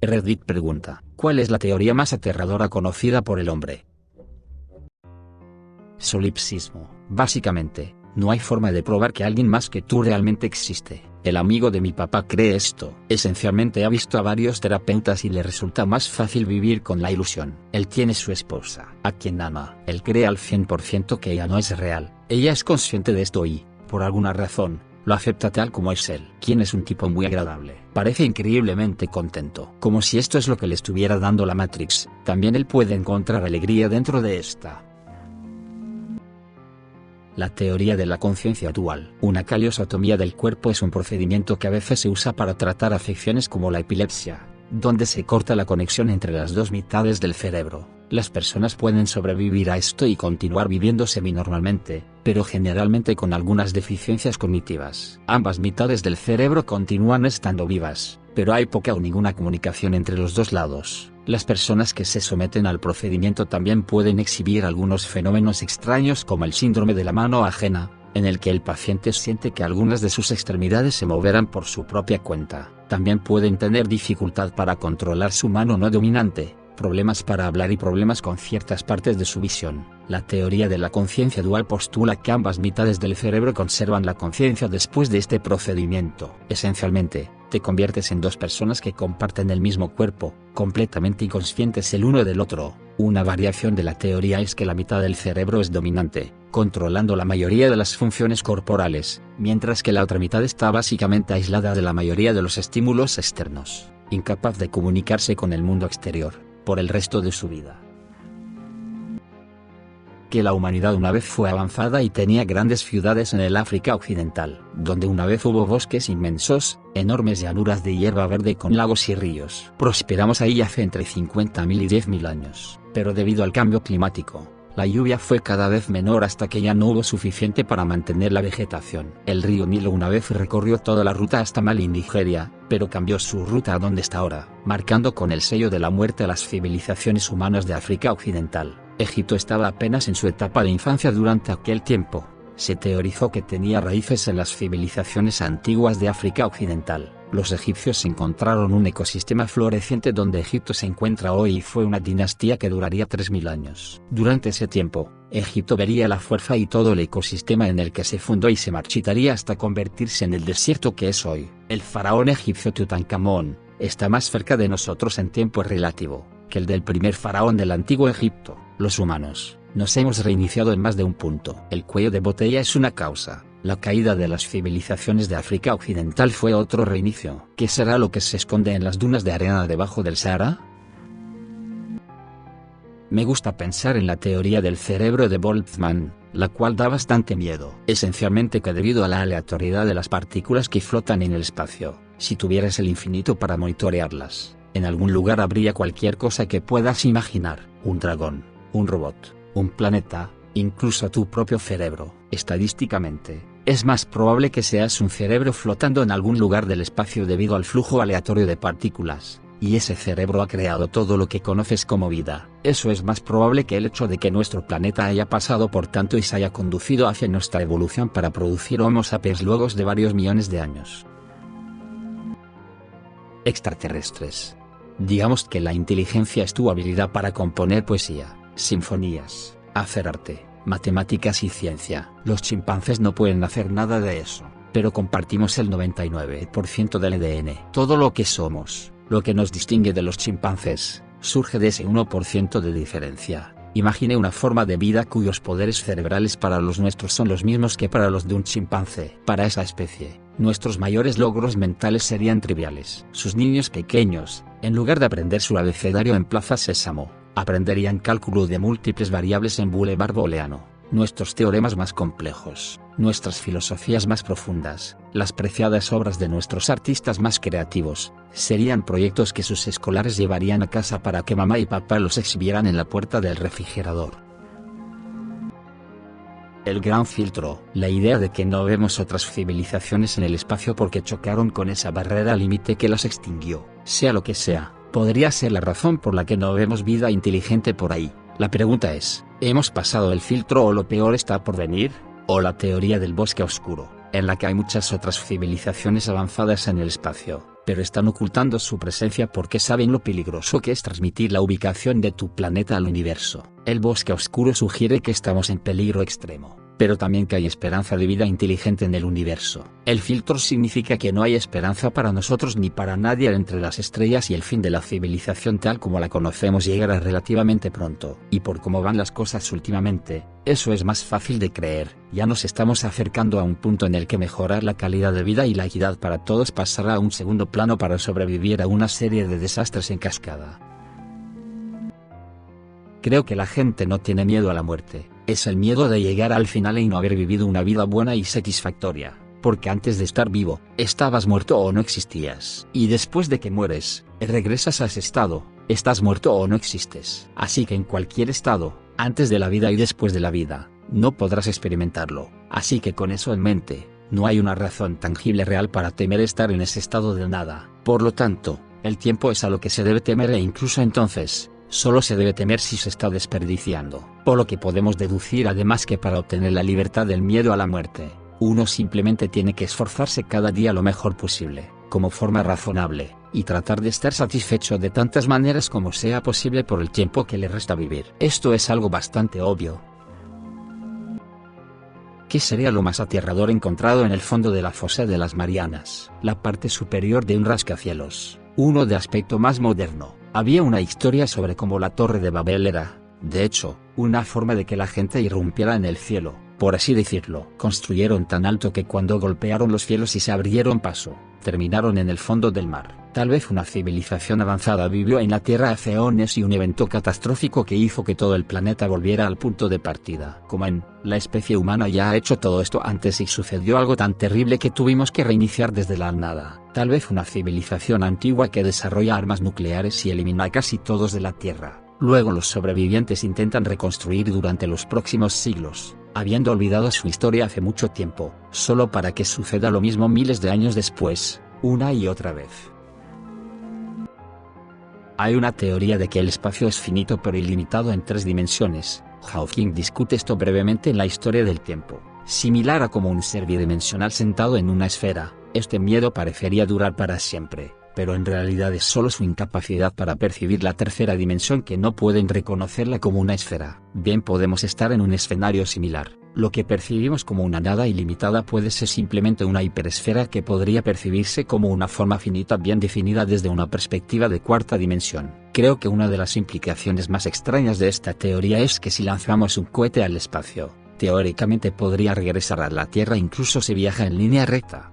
Reddit pregunta, ¿cuál es la teoría más aterradora conocida por el hombre? Solipsismo. Básicamente, no hay forma de probar que alguien más que tú realmente existe. El amigo de mi papá cree esto. Esencialmente ha visto a varios terapeutas y le resulta más fácil vivir con la ilusión. Él tiene su esposa, a quien ama. Él cree al 100% que ella no es real. Ella es consciente de esto y, por alguna razón, lo acepta tal como es él. Quien es un tipo muy agradable. Parece increíblemente contento. Como si esto es lo que le estuviera dando la Matrix. También él puede encontrar alegría dentro de esta. La teoría de la conciencia dual. Una caliosotomía del cuerpo es un procedimiento que a veces se usa para tratar afecciones como la epilepsia, donde se corta la conexión entre las dos mitades del cerebro. Las personas pueden sobrevivir a esto y continuar viviendo semi-normalmente, pero generalmente con algunas deficiencias cognitivas. Ambas mitades del cerebro continúan estando vivas, pero hay poca o ninguna comunicación entre los dos lados. Las personas que se someten al procedimiento también pueden exhibir algunos fenómenos extraños como el síndrome de la mano ajena, en el que el paciente siente que algunas de sus extremidades se moverán por su propia cuenta. También pueden tener dificultad para controlar su mano no dominante, problemas para hablar y problemas con ciertas partes de su visión. La teoría de la conciencia dual postula que ambas mitades del cerebro conservan la conciencia después de este procedimiento. Esencialmente, te conviertes en dos personas que comparten el mismo cuerpo, completamente inconscientes el uno del otro. Una variación de la teoría es que la mitad del cerebro es dominante, controlando la mayoría de las funciones corporales, mientras que la otra mitad está básicamente aislada de la mayoría de los estímulos externos, incapaz de comunicarse con el mundo exterior, por el resto de su vida que la humanidad una vez fue avanzada y tenía grandes ciudades en el África Occidental, donde una vez hubo bosques inmensos, enormes llanuras de hierba verde con lagos y ríos. Prosperamos ahí hace entre 50.000 y 10.000 años, pero debido al cambio climático, la lluvia fue cada vez menor hasta que ya no hubo suficiente para mantener la vegetación. El río Nilo una vez recorrió toda la ruta hasta Mali, Nigeria, pero cambió su ruta a donde está ahora, marcando con el sello de la muerte a las civilizaciones humanas de África Occidental. Egipto estaba apenas en su etapa de infancia durante aquel tiempo. Se teorizó que tenía raíces en las civilizaciones antiguas de África Occidental. Los egipcios encontraron un ecosistema floreciente donde Egipto se encuentra hoy y fue una dinastía que duraría 3.000 años. Durante ese tiempo, Egipto vería la fuerza y todo el ecosistema en el que se fundó y se marchitaría hasta convertirse en el desierto que es hoy. El faraón egipcio Tutankamón, está más cerca de nosotros en tiempo relativo, que el del primer faraón del antiguo Egipto. Los humanos, nos hemos reiniciado en más de un punto. El cuello de botella es una causa. La caída de las civilizaciones de África Occidental fue otro reinicio. ¿Qué será lo que se esconde en las dunas de arena debajo del Sahara? Me gusta pensar en la teoría del cerebro de Boltzmann, la cual da bastante miedo. Esencialmente que debido a la aleatoriedad de las partículas que flotan en el espacio, si tuvieras el infinito para monitorearlas, en algún lugar habría cualquier cosa que puedas imaginar, un dragón, un robot, un planeta, incluso tu propio cerebro. Estadísticamente, es más probable que seas un cerebro flotando en algún lugar del espacio debido al flujo aleatorio de partículas, y ese cerebro ha creado todo lo que conoces como vida. Eso es más probable que el hecho de que nuestro planeta haya pasado por tanto y se haya conducido hacia nuestra evolución para producir Homo sapiens luego de varios millones de años. Extraterrestres. Digamos que la inteligencia es tu habilidad para componer poesía, sinfonías, hacer arte, matemáticas y ciencia. Los chimpancés no pueden hacer nada de eso, pero compartimos el 99% del ADN. Todo lo que somos, lo que nos distingue de los chimpancés, surge de ese 1% de diferencia. Imagine una forma de vida cuyos poderes cerebrales para los nuestros son los mismos que para los de un chimpancé. Para esa especie, nuestros mayores logros mentales serían triviales. Sus niños pequeños, en lugar de aprender su abecedario en Plaza Sésamo, aprenderían cálculo de múltiples variables en Boulevard Booleano, nuestros teoremas más complejos, nuestras filosofías más profundas, las preciadas obras de nuestros artistas más creativos, serían proyectos que sus escolares llevarían a casa para que mamá y papá los exhibieran en la puerta del refrigerador. El gran filtro, la idea de que no vemos otras civilizaciones en el espacio porque chocaron con esa barrera límite que las extinguió, sea lo que sea, podría ser la razón por la que no vemos vida inteligente por ahí. La pregunta es, ¿hemos pasado el filtro o lo peor está por venir? ¿O la teoría del bosque oscuro, en la que hay muchas otras civilizaciones avanzadas en el espacio, pero están ocultando su presencia porque saben lo peligroso que es transmitir la ubicación de tu planeta al universo. El bosque oscuro sugiere que estamos en peligro extremo pero también que hay esperanza de vida inteligente en el universo. El filtro significa que no hay esperanza para nosotros ni para nadie entre las estrellas y el fin de la civilización tal como la conocemos llegará relativamente pronto. Y por cómo van las cosas últimamente, eso es más fácil de creer. Ya nos estamos acercando a un punto en el que mejorar la calidad de vida y la equidad para todos pasará a un segundo plano para sobrevivir a una serie de desastres en cascada. Creo que la gente no tiene miedo a la muerte, es el miedo de llegar al final y no haber vivido una vida buena y satisfactoria, porque antes de estar vivo, estabas muerto o no existías. Y después de que mueres, regresas a ese estado, estás muerto o no existes. Así que en cualquier estado, antes de la vida y después de la vida, no podrás experimentarlo. Así que con eso en mente, no hay una razón tangible real para temer estar en ese estado de nada. Por lo tanto, el tiempo es a lo que se debe temer e incluso entonces, solo se debe temer si se está desperdiciando. Por lo que podemos deducir además que para obtener la libertad del miedo a la muerte, uno simplemente tiene que esforzarse cada día lo mejor posible, como forma razonable, y tratar de estar satisfecho de tantas maneras como sea posible por el tiempo que le resta vivir. Esto es algo bastante obvio. ¿Qué sería lo más aterrador encontrado en el fondo de la fosa de las Marianas? La parte superior de un rascacielos, uno de aspecto más moderno, había una historia sobre cómo la torre de Babel era, de hecho, una forma de que la gente irrumpiera en el cielo, por así decirlo. Construyeron tan alto que cuando golpearon los cielos y se abrieron paso, terminaron en el fondo del mar. Tal vez una civilización avanzada vivió en la Tierra hace eones y un evento catastrófico que hizo que todo el planeta volviera al punto de partida. Como en, la especie humana ya ha hecho todo esto antes y sucedió algo tan terrible que tuvimos que reiniciar desde la nada. Tal vez una civilización antigua que desarrolla armas nucleares y elimina a casi todos de la Tierra. Luego los sobrevivientes intentan reconstruir durante los próximos siglos, habiendo olvidado su historia hace mucho tiempo, solo para que suceda lo mismo miles de años después, una y otra vez. Hay una teoría de que el espacio es finito pero ilimitado en tres dimensiones. Hawking discute esto brevemente en la historia del tiempo. Similar a como un ser bidimensional sentado en una esfera, este miedo parecería durar para siempre, pero en realidad es solo su incapacidad para percibir la tercera dimensión que no pueden reconocerla como una esfera. Bien podemos estar en un escenario similar. Lo que percibimos como una nada ilimitada puede ser simplemente una hiperesfera que podría percibirse como una forma finita bien definida desde una perspectiva de cuarta dimensión. Creo que una de las implicaciones más extrañas de esta teoría es que si lanzamos un cohete al espacio, teóricamente podría regresar a la Tierra incluso si viaja en línea recta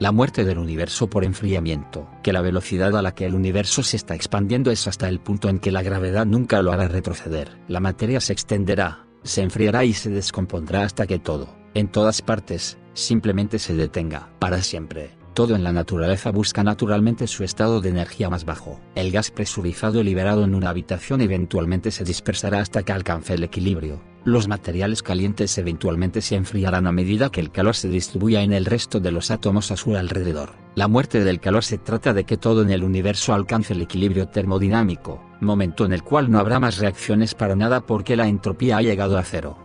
la muerte del universo por enfriamiento, que la velocidad a la que el universo se está expandiendo es hasta el punto en que la gravedad nunca lo hará retroceder. La materia se extenderá, se enfriará y se descompondrá hasta que todo, en todas partes, simplemente se detenga, para siempre. Todo en la naturaleza busca naturalmente su estado de energía más bajo. El gas presurizado liberado en una habitación eventualmente se dispersará hasta que alcance el equilibrio. Los materiales calientes eventualmente se enfriarán a medida que el calor se distribuya en el resto de los átomos a su alrededor. La muerte del calor se trata de que todo en el universo alcance el equilibrio termodinámico, momento en el cual no habrá más reacciones para nada porque la entropía ha llegado a cero.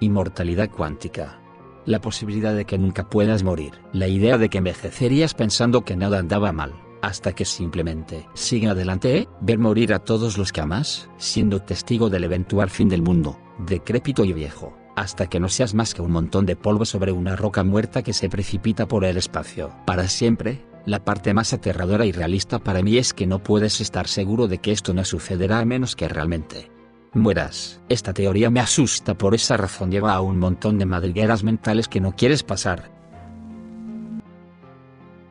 Inmortalidad cuántica. La posibilidad de que nunca puedas morir. La idea de que envejecerías pensando que nada andaba mal hasta que simplemente sigue adelante, ¿eh? ver morir a todos los que amas, siendo testigo del eventual fin del mundo, decrépito y viejo, hasta que no seas más que un montón de polvo sobre una roca muerta que se precipita por el espacio. Para siempre, la parte más aterradora y realista para mí es que no puedes estar seguro de que esto no sucederá a menos que realmente mueras. Esta teoría me asusta por esa razón lleva a un montón de madrigueras mentales que no quieres pasar,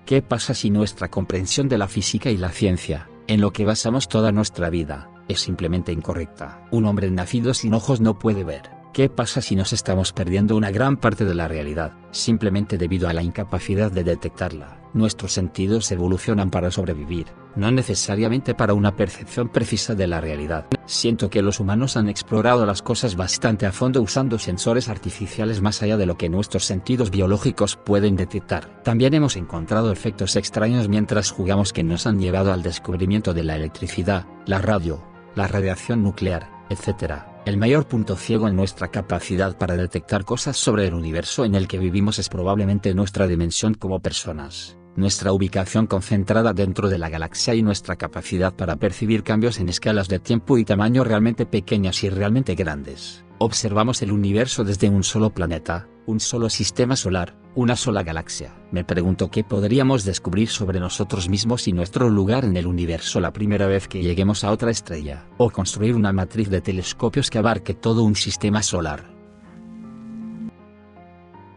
¿Qué pasa si nuestra comprensión de la física y la ciencia, en lo que basamos toda nuestra vida, es simplemente incorrecta? Un hombre nacido sin ojos no puede ver. ¿Qué pasa si nos estamos perdiendo una gran parte de la realidad, simplemente debido a la incapacidad de detectarla? Nuestros sentidos evolucionan para sobrevivir, no necesariamente para una percepción precisa de la realidad. Siento que los humanos han explorado las cosas bastante a fondo usando sensores artificiales más allá de lo que nuestros sentidos biológicos pueden detectar. También hemos encontrado efectos extraños mientras jugamos que nos han llevado al descubrimiento de la electricidad, la radio, la radiación nuclear, etc El mayor punto ciego en nuestra capacidad para detectar cosas sobre el universo en el que vivimos es probablemente nuestra dimensión como personas, nuestra ubicación concentrada dentro de la galaxia y nuestra capacidad para percibir cambios en escalas de tiempo y tamaño realmente pequeñas y realmente grandes. Observamos el universo desde un solo planeta, un solo sistema solar, una sola galaxia. Me pregunto qué podríamos descubrir sobre nosotros mismos y nuestro lugar en el universo la primera vez que lleguemos a otra estrella, o construir una matriz de telescopios que abarque todo un sistema solar.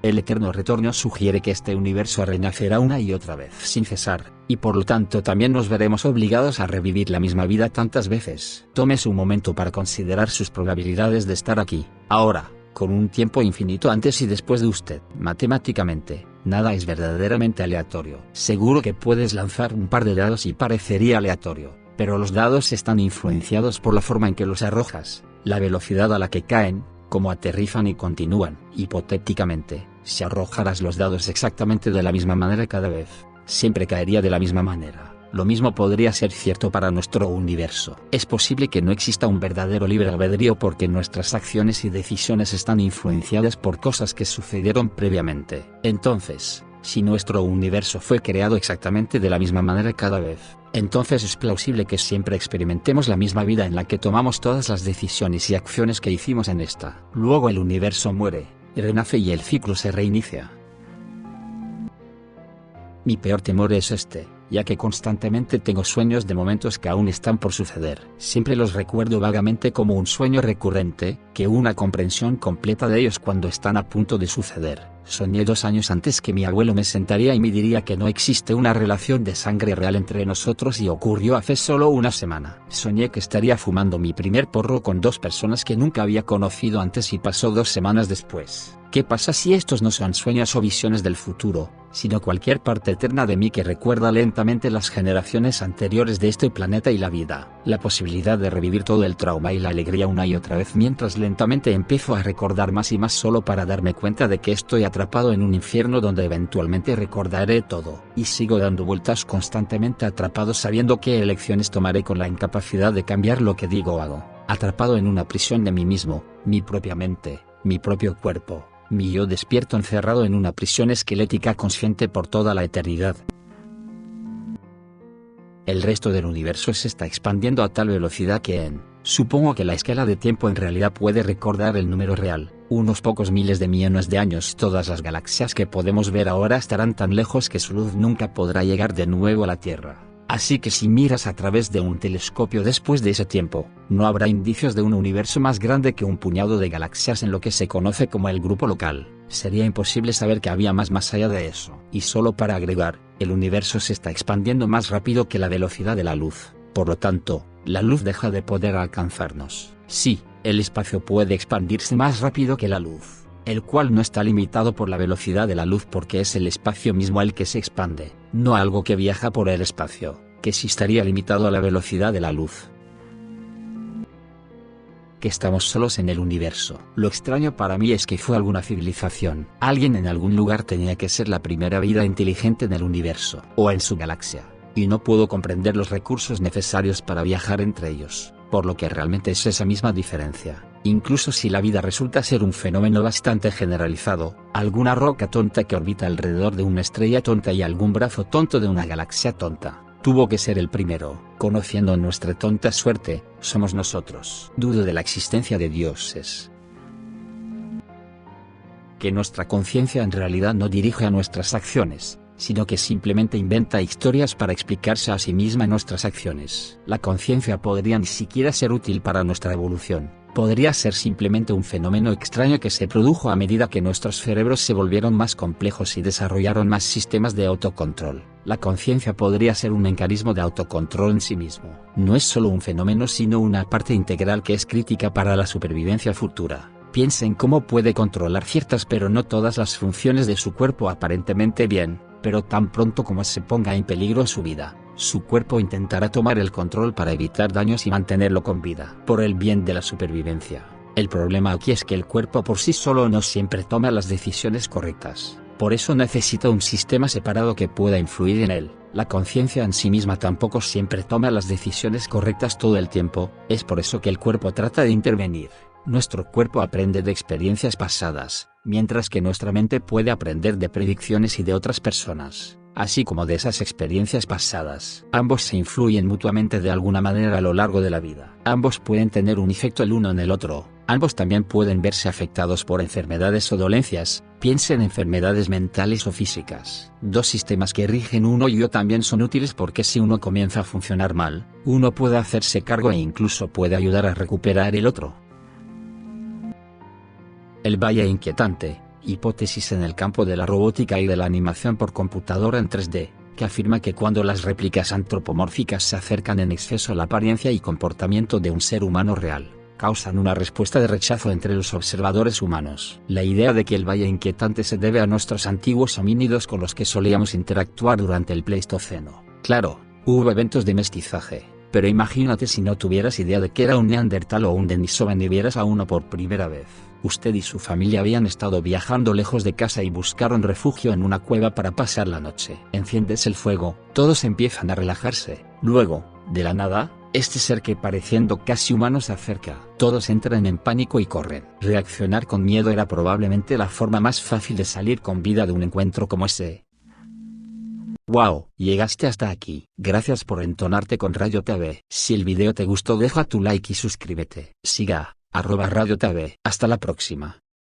El eterno retorno sugiere que este universo renacerá una y otra vez sin cesar, y por lo tanto también nos veremos obligados a revivir la misma vida tantas veces. Tómese un momento para considerar sus probabilidades de estar aquí, ahora, con un tiempo infinito antes y después de usted. Matemáticamente, nada es verdaderamente aleatorio. Seguro que puedes lanzar un par de dados y parecería aleatorio, pero los dados están influenciados por la forma en que los arrojas, la velocidad a la que caen, cómo aterrizan y continúan. Hipotéticamente, si arrojaras los dados exactamente de la misma manera cada vez, siempre caería de la misma manera. Lo mismo podría ser cierto para nuestro universo. Es posible que no exista un verdadero libre albedrío porque nuestras acciones y decisiones están influenciadas por cosas que sucedieron previamente. Entonces, si nuestro universo fue creado exactamente de la misma manera cada vez, entonces es plausible que siempre experimentemos la misma vida en la que tomamos todas las decisiones y acciones que hicimos en esta. Luego el universo muere, renace y el ciclo se reinicia. Mi peor temor es este, ya que constantemente tengo sueños de momentos que aún están por suceder. Siempre los recuerdo vagamente como un sueño recurrente, que una comprensión completa de ellos cuando están a punto de suceder. Soñé dos años antes que mi abuelo me sentaría y me diría que no existe una relación de sangre real entre nosotros y ocurrió hace solo una semana. Soñé que estaría fumando mi primer porro con dos personas que nunca había conocido antes y pasó dos semanas después. ¿Qué pasa si estos no son sueños o visiones del futuro, sino cualquier parte eterna de mí que recuerda lentamente las generaciones anteriores de este planeta y la vida? La posibilidad de revivir todo el trauma y la alegría una y otra vez mientras lentamente empiezo a recordar más y más solo para darme cuenta de que estoy atrapado en un infierno donde eventualmente recordaré todo, y sigo dando vueltas constantemente atrapado sabiendo qué elecciones tomaré con la incapacidad de cambiar lo que digo o hago, atrapado en una prisión de mí mismo, mi propia mente, mi propio cuerpo mi yo despierto encerrado en una prisión esquelética consciente por toda la eternidad. El resto del universo se está expandiendo a tal velocidad que en, supongo que la escala de tiempo en realidad puede recordar el número real, unos pocos miles de millones de años. Todas las galaxias que podemos ver ahora estarán tan lejos que su luz nunca podrá llegar de nuevo a la Tierra. Así que si miras a través de un telescopio después de ese tiempo, no habrá indicios de un universo más grande que un puñado de galaxias en lo que se conoce como el grupo local. Sería imposible saber que había más más allá de eso. Y solo para agregar, el universo se está expandiendo más rápido que la velocidad de la luz. Por lo tanto, la luz deja de poder alcanzarnos. Sí, el espacio puede expandirse más rápido que la luz, el cual no está limitado por la velocidad de la luz porque es el espacio mismo el que se expande no algo que viaja por el espacio, que sí estaría limitado a la velocidad de la luz. Que estamos solos en el universo. Lo extraño para mí es que fue alguna civilización. Alguien en algún lugar tenía que ser la primera vida inteligente en el universo, o en su galaxia. Y no puedo comprender los recursos necesarios para viajar entre ellos, por lo que realmente es esa misma diferencia. Incluso si la vida resulta ser un fenómeno bastante generalizado, alguna roca tonta que orbita alrededor de una estrella tonta y algún brazo tonto de una galaxia tonta, tuvo que ser el primero. Conociendo nuestra tonta suerte, somos nosotros. Dudo de la existencia de dioses. Que nuestra conciencia en realidad no dirige a nuestras acciones, sino que simplemente inventa historias para explicarse a sí misma nuestras acciones. La conciencia podría ni siquiera ser útil para nuestra evolución podría ser simplemente un fenómeno extraño que se produjo a medida que nuestros cerebros se volvieron más complejos y desarrollaron más sistemas de autocontrol. La conciencia podría ser un mecanismo de autocontrol en sí mismo. No es solo un fenómeno sino una parte integral que es crítica para la supervivencia futura. Piensa en cómo puede controlar ciertas pero no todas las funciones de su cuerpo aparentemente bien, pero tan pronto como se ponga en peligro su vida, su cuerpo intentará tomar el control para evitar daños y mantenerlo con vida. Por el bien de la supervivencia. El problema aquí es que el cuerpo por sí solo no siempre toma las decisiones correctas. Por eso necesita un sistema separado que pueda influir en él. La conciencia en sí misma tampoco siempre toma las decisiones correctas todo el tiempo, es por eso que el cuerpo trata de intervenir. Nuestro cuerpo aprende de experiencias pasadas, mientras que nuestra mente puede aprender de predicciones y de otras personas, así como de esas experiencias pasadas. Ambos se influyen mutuamente de alguna manera a lo largo de la vida. Ambos pueden tener un efecto el uno en el otro, ambos también pueden verse afectados por enfermedades o dolencias, piensen en enfermedades mentales o físicas. Dos sistemas que rigen uno y otro también son útiles porque si uno comienza a funcionar mal, uno puede hacerse cargo e incluso puede ayudar a recuperar el otro. El valle inquietante, hipótesis en el campo de la robótica y de la animación por computadora en 3D, que afirma que cuando las réplicas antropomórficas se acercan en exceso a la apariencia y comportamiento de un ser humano real, causan una respuesta de rechazo entre los observadores humanos. La idea de que el valle inquietante se debe a nuestros antiguos homínidos con los que solíamos interactuar durante el Pleistoceno. Claro, hubo eventos de mestizaje, pero imagínate si no tuvieras idea de que era un neandertal o un denisovan y vieras a uno por primera vez. Usted y su familia habían estado viajando lejos de casa y buscaron refugio en una cueva para pasar la noche. Enciendes el fuego, todos empiezan a relajarse. Luego, de la nada, este ser que pareciendo casi humano se acerca. Todos entran en pánico y corren. Reaccionar con miedo era probablemente la forma más fácil de salir con vida de un encuentro como ese. Wow, llegaste hasta aquí. Gracias por entonarte con Radio TV. Si el video te gustó deja tu like y suscríbete. Siga, arroba Radio TV. Hasta la próxima.